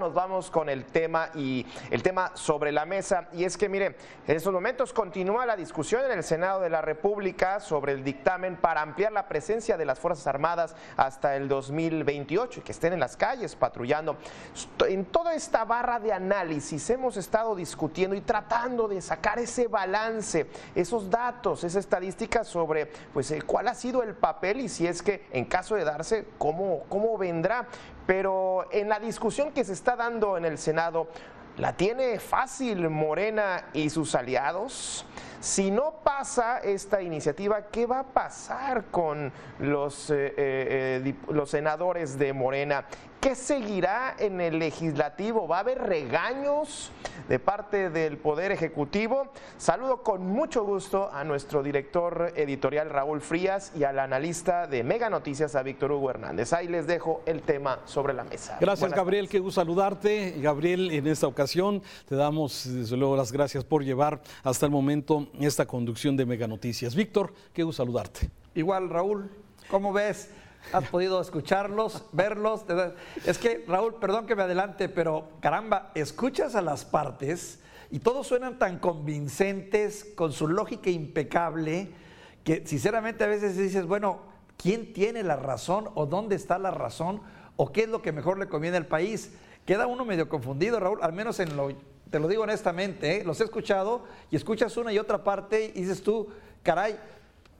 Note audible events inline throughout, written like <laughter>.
Nos vamos con el tema y el tema sobre la mesa y es que mire, en estos momentos continúa la discusión en el Senado de la República sobre el dictamen para ampliar la presencia de las Fuerzas Armadas hasta el 2028 y que estén en las calles patrullando. En toda esta barra de análisis hemos estado discutiendo y tratando de sacar ese balance, esos datos, esa estadística sobre pues cuál ha sido el papel y si es que en caso de darse cómo cómo vendrá. Pero en la discusión que se está dando en el Senado, ¿la tiene fácil Morena y sus aliados? Si no pasa esta iniciativa, ¿qué va a pasar con los, eh, eh, eh, los senadores de Morena? ¿Qué seguirá en el legislativo? ¿Va a haber regaños de parte del Poder Ejecutivo? Saludo con mucho gusto a nuestro director editorial Raúl Frías y al analista de Mega Noticias a Víctor Hugo Hernández. Ahí les dejo el tema sobre la mesa. Gracias Gabriel, qué gusto saludarte. Gabriel, en esta ocasión te damos desde luego las gracias por llevar hasta el momento esta conducción de Mega Noticias. Víctor, qué gusto saludarte. Igual Raúl, ¿cómo ves? ¿Has podido escucharlos, verlos? Es que, Raúl, perdón que me adelante, pero caramba, escuchas a las partes y todos suenan tan convincentes, con su lógica impecable, que sinceramente a veces dices, bueno, ¿quién tiene la razón o dónde está la razón o qué es lo que mejor le conviene al país? Queda uno medio confundido, Raúl, al menos en lo, te lo digo honestamente, ¿eh? los he escuchado y escuchas una y otra parte y dices tú, caray,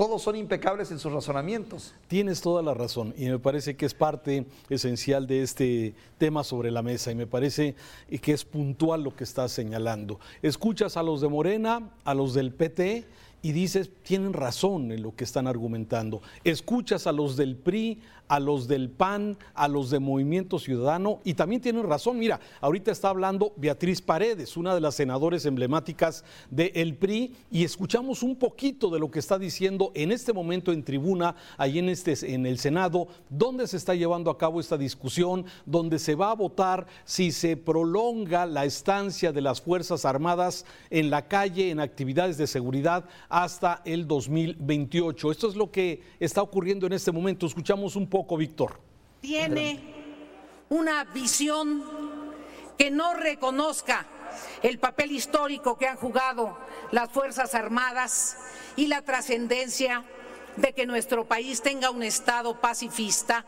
todos son impecables en sus razonamientos. Tienes toda la razón y me parece que es parte esencial de este tema sobre la mesa y me parece que es puntual lo que estás señalando. Escuchas a los de Morena, a los del PT y dices, tienen razón en lo que están argumentando. Escuchas a los del PRI, a los del PAN, a los de Movimiento Ciudadano y también tienen razón. Mira, ahorita está hablando Beatriz Paredes, una de las senadoras emblemáticas del PRI y escuchamos un poquito de lo que está diciendo en este momento en tribuna, ahí en, este, en el Senado, donde se está llevando a cabo esta discusión, donde se va a votar si se prolonga la estancia de las Fuerzas Armadas en la calle, en actividades de seguridad hasta el 2028. Esto es lo que está ocurriendo en este momento. Escuchamos un poco, Víctor. Tiene una visión que no reconozca el papel histórico que han jugado las Fuerzas Armadas y la trascendencia de que nuestro país tenga un Estado pacifista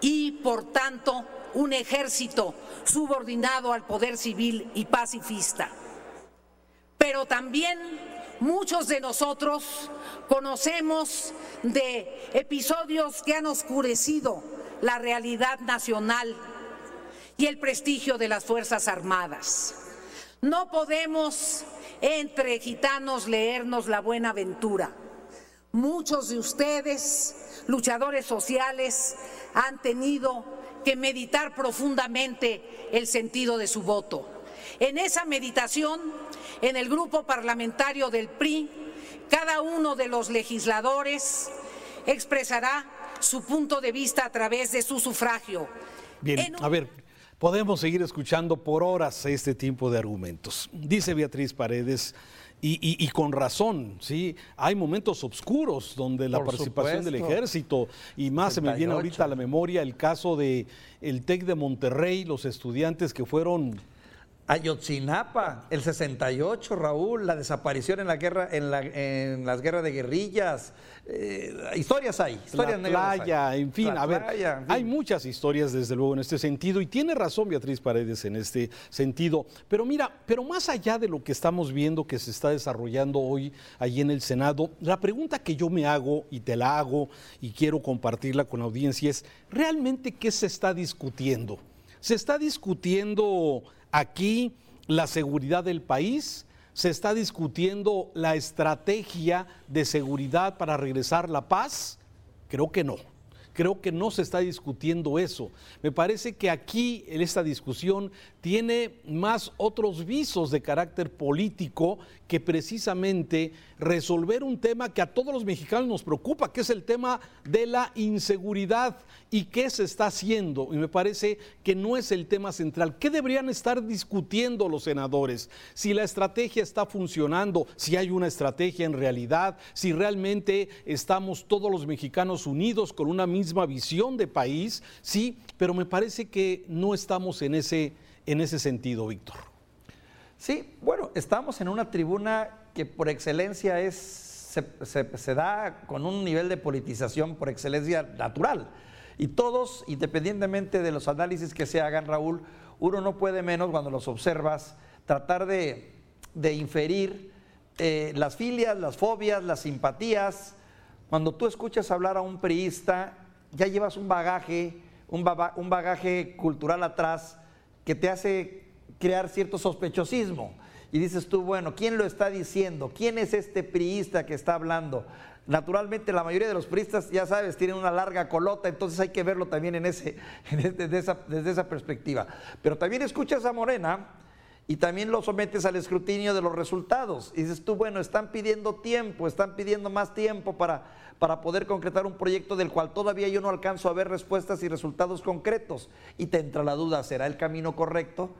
y, por tanto, un ejército subordinado al poder civil y pacifista. Pero también Muchos de nosotros conocemos de episodios que han oscurecido la realidad nacional y el prestigio de las Fuerzas Armadas. No podemos entre gitanos leernos la buena aventura. Muchos de ustedes, luchadores sociales, han tenido que meditar profundamente el sentido de su voto. En esa meditación en el grupo parlamentario del PRI, cada uno de los legisladores expresará su punto de vista a través de su sufragio. Bien, a ver, podemos seguir escuchando por horas este tipo de argumentos. Dice Beatriz Paredes, y, con razón, ¿sí? Hay momentos oscuros donde la participación del ejército, y más se me viene ahorita a la memoria el caso de el TEC de Monterrey, los estudiantes que fueron Ayotzinapa, el 68, Raúl, la desaparición en la guerra, en, la, en las guerras de guerrillas, eh, historias hay, historias la playa, en fin, a ver, hay muchas historias desde luego en este sentido y tiene razón Beatriz Paredes en este sentido, pero mira, pero más allá de lo que estamos viendo que se está desarrollando hoy allí en el Senado, la pregunta que yo me hago y te la hago y quiero compartirla con la audiencia es, ¿realmente qué se está discutiendo? ¿Se está discutiendo aquí la seguridad del país, se está discutiendo la estrategia de seguridad para regresar la paz. Creo que no. creo que no se está discutiendo eso. Me parece que aquí en esta discusión tiene más otros visos de carácter político que precisamente resolver un tema que a todos los mexicanos nos preocupa, que es el tema de la inseguridad y qué se está haciendo. Y me parece que no es el tema central. ¿Qué deberían estar discutiendo los senadores? Si la estrategia está funcionando, si hay una estrategia en realidad, si realmente estamos todos los mexicanos unidos con una misma visión de país, sí, pero me parece que no estamos en ese, en ese sentido, Víctor. Sí, bueno, estamos en una tribuna que por excelencia es, se, da con un nivel de politización por excelencia natural. Y todos, independientemente de los análisis que se hagan, Raúl, uno no puede menos cuando los observas tratar de, inferir eh, las filias, las fobias, las simpatías. Cuando tú escuchas hablar a un priista, ya llevas un bagaje, un bagaje cultural atrás que te hace crear cierto sospechosismo. Y dices tú, bueno, ¿quién lo está diciendo? ¿Quién es este priista que está hablando? Naturalmente la mayoría de los priistas, ya sabes, tienen una larga colota, entonces hay que verlo también en ese, <laughs> desde, esa, desde esa perspectiva. Pero también escuchas a Morena y también lo sometes al escrutinio de los resultados. Y dices tú, bueno, están pidiendo tiempo, están pidiendo más tiempo para, para poder concretar un proyecto del cual todavía yo no alcanzo a ver respuestas y resultados concretos. Y te entra la duda, ¿será el camino correcto?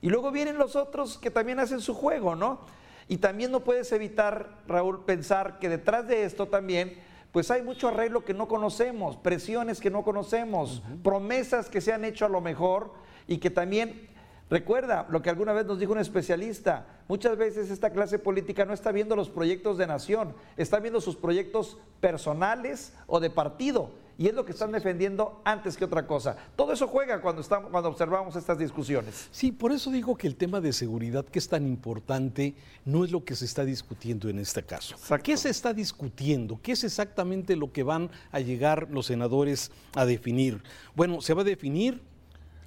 Y luego vienen los otros que también hacen su juego, ¿no? Y también no puedes evitar, Raúl, pensar que detrás de esto también, pues hay mucho arreglo que no conocemos, presiones que no conocemos, promesas que se han hecho a lo mejor y que también Recuerda lo que alguna vez nos dijo un especialista, muchas veces esta clase política no está viendo los proyectos de nación, está viendo sus proyectos personales o de partido y es lo que están defendiendo antes que otra cosa. Todo eso juega cuando, estamos, cuando observamos estas discusiones. Sí, por eso digo que el tema de seguridad, que es tan importante, no es lo que se está discutiendo en este caso. ¿Qué se está discutiendo? ¿Qué es exactamente lo que van a llegar los senadores a definir? Bueno, se va a definir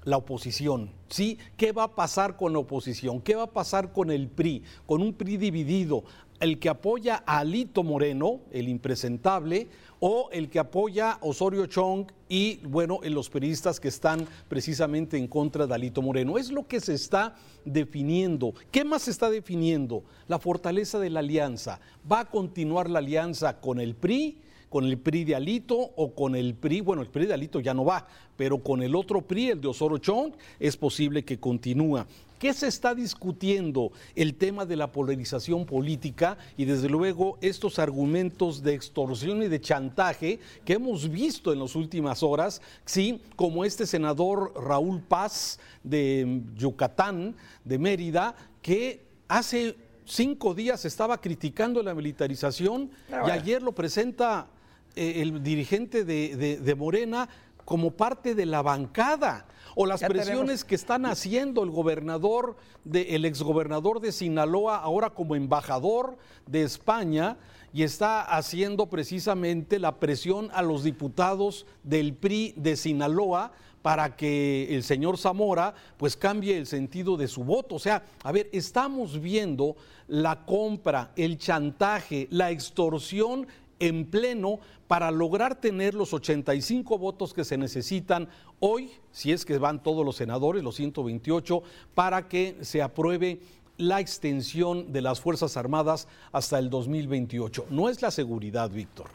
la oposición, ¿sí? ¿Qué va a pasar con la oposición? ¿Qué va a pasar con el PRI? Con un PRI dividido, el que apoya a Alito Moreno, el impresentable, o el que apoya a Osorio Chong y, bueno, en los periodistas que están precisamente en contra de Alito Moreno. Es lo que se está definiendo. ¿Qué más se está definiendo? La fortaleza de la alianza. ¿Va a continuar la alianza con el PRI? con el PRI de Alito o con el PRI, bueno, el PRI de Alito ya no va, pero con el otro PRI, el de Osorio Chong, es posible que continúe. ¿Qué se está discutiendo? El tema de la polarización política y desde luego estos argumentos de extorsión y de chantaje que hemos visto en las últimas horas, ¿sí? como este senador Raúl Paz de Yucatán, de Mérida, que hace cinco días estaba criticando la militarización ah, y ayer lo presenta eh, el dirigente de Morena como parte de la bancada o las presiones que están haciendo el gobernador, de, el exgobernador de Sinaloa, ahora como embajador de España, y está haciendo precisamente la presión a los diputados del PRI de Sinaloa para que el señor Zamora pues cambie el sentido de su voto. O sea, a ver, estamos viendo la compra, el chantaje, la extorsión en pleno para lograr tener los 85 votos que se necesitan hoy, si es que van todos los senadores, los 128, para que se apruebe la extensión de las Fuerzas Armadas hasta el 2028. No es la seguridad, Víctor.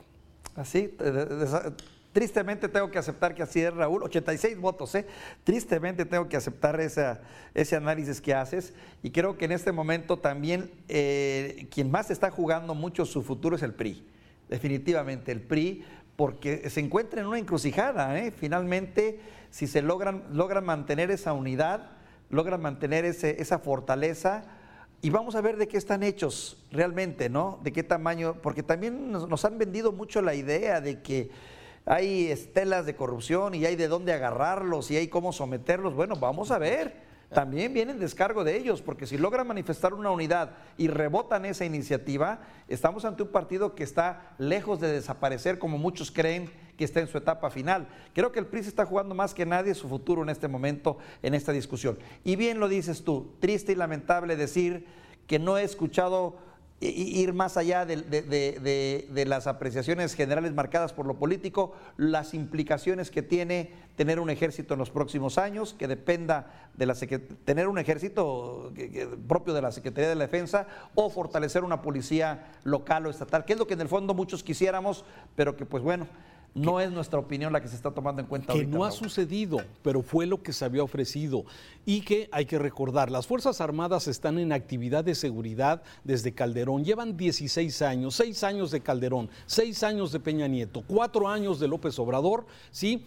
Así, tristemente tengo que aceptar que así es, Raúl, 86 votos, ¿eh? Tristemente tengo que aceptar ese análisis que haces y creo que en este momento también eh, quien más está jugando mucho su futuro es el PRI definitivamente el PRI, porque se encuentra en una encrucijada. ¿eh? Finalmente, si se logran, logran mantener esa unidad, logran mantener ese, esa fortaleza, y vamos a ver de qué están hechos realmente, ¿no? De qué tamaño, porque también nos, nos han vendido mucho la idea de que hay estelas de corrupción y hay de dónde agarrarlos y hay cómo someterlos. Bueno, vamos a ver también viene el descargo de ellos, porque si logran manifestar una unidad y rebotan esa iniciativa, estamos ante un partido que está lejos de desaparecer como muchos creen que está en su etapa final. Creo que el PRI está jugando más que nadie su futuro en este momento, en esta discusión. Y bien lo dices tú, triste y lamentable decir que no he escuchado ir más allá de, las apreciaciones generales marcadas por lo político, las implicaciones que tiene tener un ejército en los próximos años, que dependa de la tener un ejército propio de la Secretaría de la Defensa o fortalecer una policía local o estatal, que es lo que en el fondo muchos quisiéramos, pero que pues bueno, no es nuestra opinión la que se está tomando en cuenta. Que no ha sucedido, pero fue lo que se había ofrecido. Y que hay que recordar, las Fuerzas Armadas están en actividad de seguridad desde Calderón. Llevan 16 años, 6 años de Calderón, 6 años de Peña Nieto, 4 años de López Obrador, ¿sí?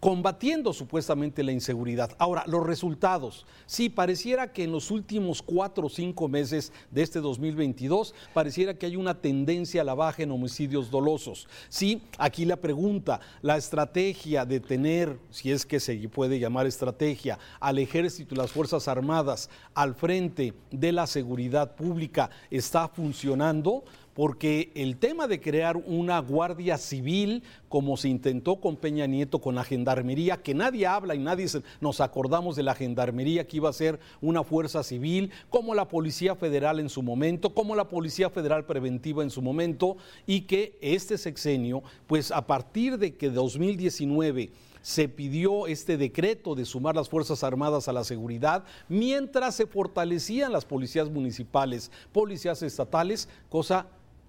Combatiendo supuestamente la inseguridad. Ahora, los resultados. Sí, pareciera que en los últimos cuatro o cinco meses de este 2022, pareciera que hay una tendencia a la baja en homicidios dolosos. Sí, aquí la pregunta, la estrategia de tener, si es que se puede llamar estrategia, al ejército y las Fuerzas Armadas al frente de la seguridad pública, ¿está funcionando? Porque el tema de crear una guardia civil, como se intentó con Peña Nieto, con la gendarmería, que nadie habla y nadie nos acordamos de la gendarmería que iba a ser una fuerza civil, como la Policía Federal en su momento, como la Policía Federal Preventiva en su momento, y que este sexenio, pues a partir de que 2019 se pidió este decreto de sumar las Fuerzas Armadas a la seguridad, mientras se fortalecían las policías municipales, policías estatales, cosa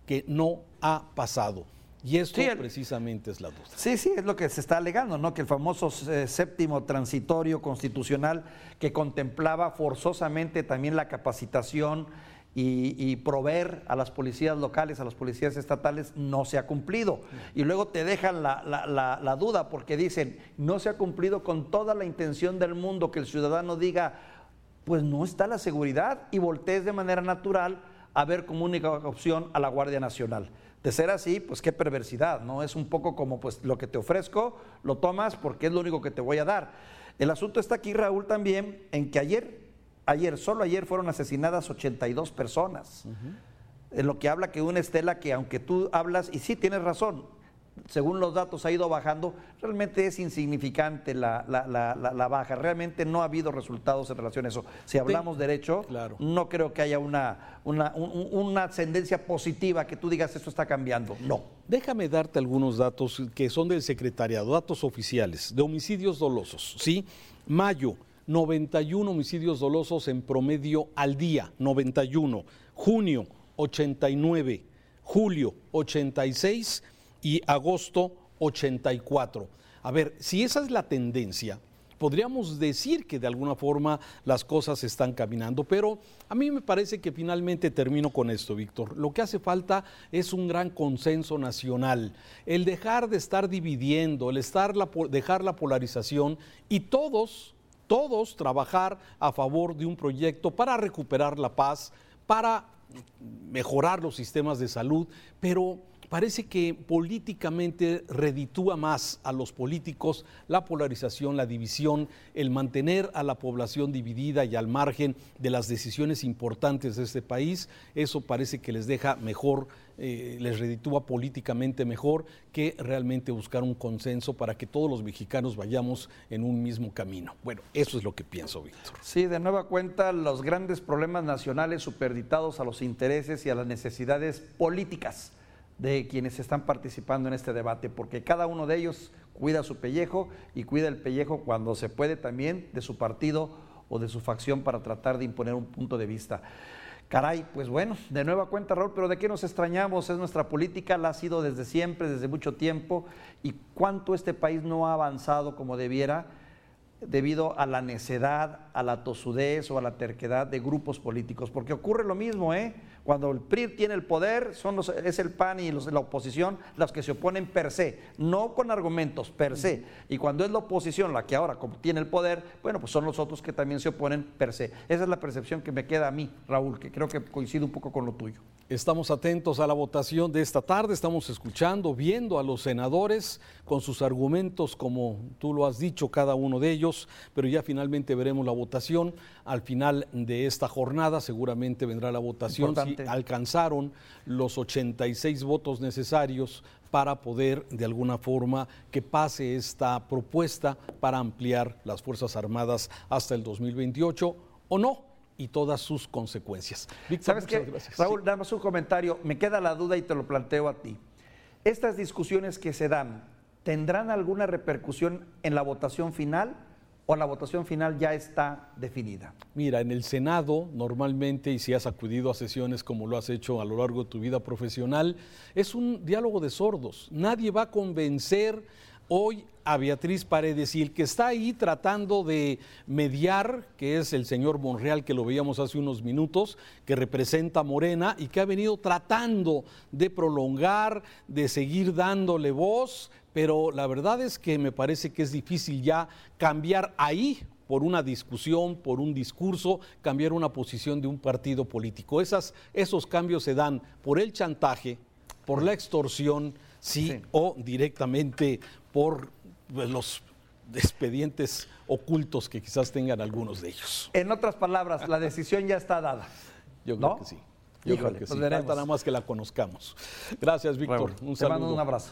que no ha pasado. Y esto precisamente es la duda. Sí, sí, es lo que se está alegando, ¿no? Que el famoso eh, séptimo transitorio constitucional que contemplaba forzosamente también la capacitación y, proveer a las policías locales, a las policías estatales, no se ha cumplido. Y luego te dejan la, la duda porque dicen, no se ha cumplido con toda la intención del mundo que el ciudadano diga, pues no está la seguridad y voltees de manera natural a ver como única opción a la Guardia Nacional. De ser así, pues qué perversidad, ¿no? Es un poco como pues lo que te ofrezco, lo tomas porque es lo único que te voy a dar. El asunto está aquí, Raúl, también en que ayer, ayer, solo ayer fueron asesinadas 82 personas. En lo que habla que una estela que aunque tú hablas, y sí tienes razón, según los datos ha ido bajando, realmente es insignificante la, baja, realmente no ha habido resultados en relación a eso. Si hablamos derecho, no creo que haya una, una, ascendencia positiva que tú digas esto está cambiando, no. Déjame darte algunos datos que son del secretariado, datos oficiales, de homicidios dolosos, ¿sí? Mayo, 91 homicidios dolosos en promedio al día, 91. Junio, 89. Julio, 86 y agosto 84. A ver, si esa es la tendencia, podríamos decir que de alguna forma las cosas están caminando, pero a mí me parece que finalmente termino con esto, Víctor. Lo que hace falta es un gran consenso nacional, el dejar de estar dividiendo, el estar dejar la polarización y todos, todos trabajar a favor de un proyecto para recuperar la paz, para mejorar los sistemas de salud, pero parece que políticamente reditúa más a los políticos la polarización, la división, el mantener a la población dividida y al margen de las decisiones importantes de este país. Eso parece que les deja mejor, eh, les reditúa políticamente mejor que realmente buscar un consenso para que todos los mexicanos vayamos en un mismo camino. Bueno, eso es lo que pienso, Víctor. Sí, de nueva cuenta, los grandes problemas nacionales superditados a los intereses y a las necesidades políticas de quienes están participando en este debate, porque cada uno de ellos cuida su pellejo y cuida el pellejo cuando se puede también de su partido o de su facción para tratar de imponer un punto de vista. Caray, pues bueno, de nueva cuenta, Raúl, pero ¿de qué nos extrañamos? Es nuestra política, la ha sido desde siempre, desde mucho tiempo, y cuánto este país no ha avanzado como debiera debido a la necedad, a la tosudez o a la terquedad de grupos políticos, porque ocurre lo mismo, ¿eh? Cuando el PRI tiene el poder, es el PAN y los, la oposición los que se oponen per se, no con argumentos, per se. Y cuando es la oposición la que ahora tiene el poder, bueno, pues son los otros que también se oponen per se. Esa es la percepción que me queda a mí, Raúl, que creo que coincide un poco con lo tuyo. Estamos atentos a la votación de esta tarde, estamos escuchando, viendo a los senadores con sus argumentos, como tú lo has dicho, cada uno de ellos, pero ya finalmente veremos la votación. Al final de esta jornada seguramente vendrá la votación si alcanzaron los 86 votos necesarios para poder de alguna forma que pase esta propuesta para ampliar las Fuerzas Armadas hasta el 2028 o no y todas sus consecuencias. ¿Sabes qué? Raúl, damos un comentario. Me queda la duda y te lo planteo a ti. Estas discusiones que se dan, ¿tendrán alguna repercusión en la votación final? O la votación final ya está definida? Mira, en el Senado normalmente, y si has acudido a sesiones como lo has hecho a lo largo de tu vida profesional, es un diálogo de sordos. Nadie va a convencer hoy a Beatriz Paredes y el que está ahí tratando de mediar, que es el señor Monreal, que lo veíamos hace unos minutos, que representa a Morena y que ha venido tratando de prolongar, de seguir dándole voz, pero la verdad es que me parece que es difícil ya cambiar ahí por una discusión, por un discurso, cambiar una posición de un partido político. Esas, esos cambios se dan por el chantaje, por la extorsión, sí, o directamente por pues, los expedientes ocultos que quizás tengan algunos de ellos. En otras palabras, la decisión ya está dada. Yo creo que sí. Yo creo que sí. Pues Falta nada más que la conozcamos. Gracias, Víctor. un saludo. Te mando un abrazo.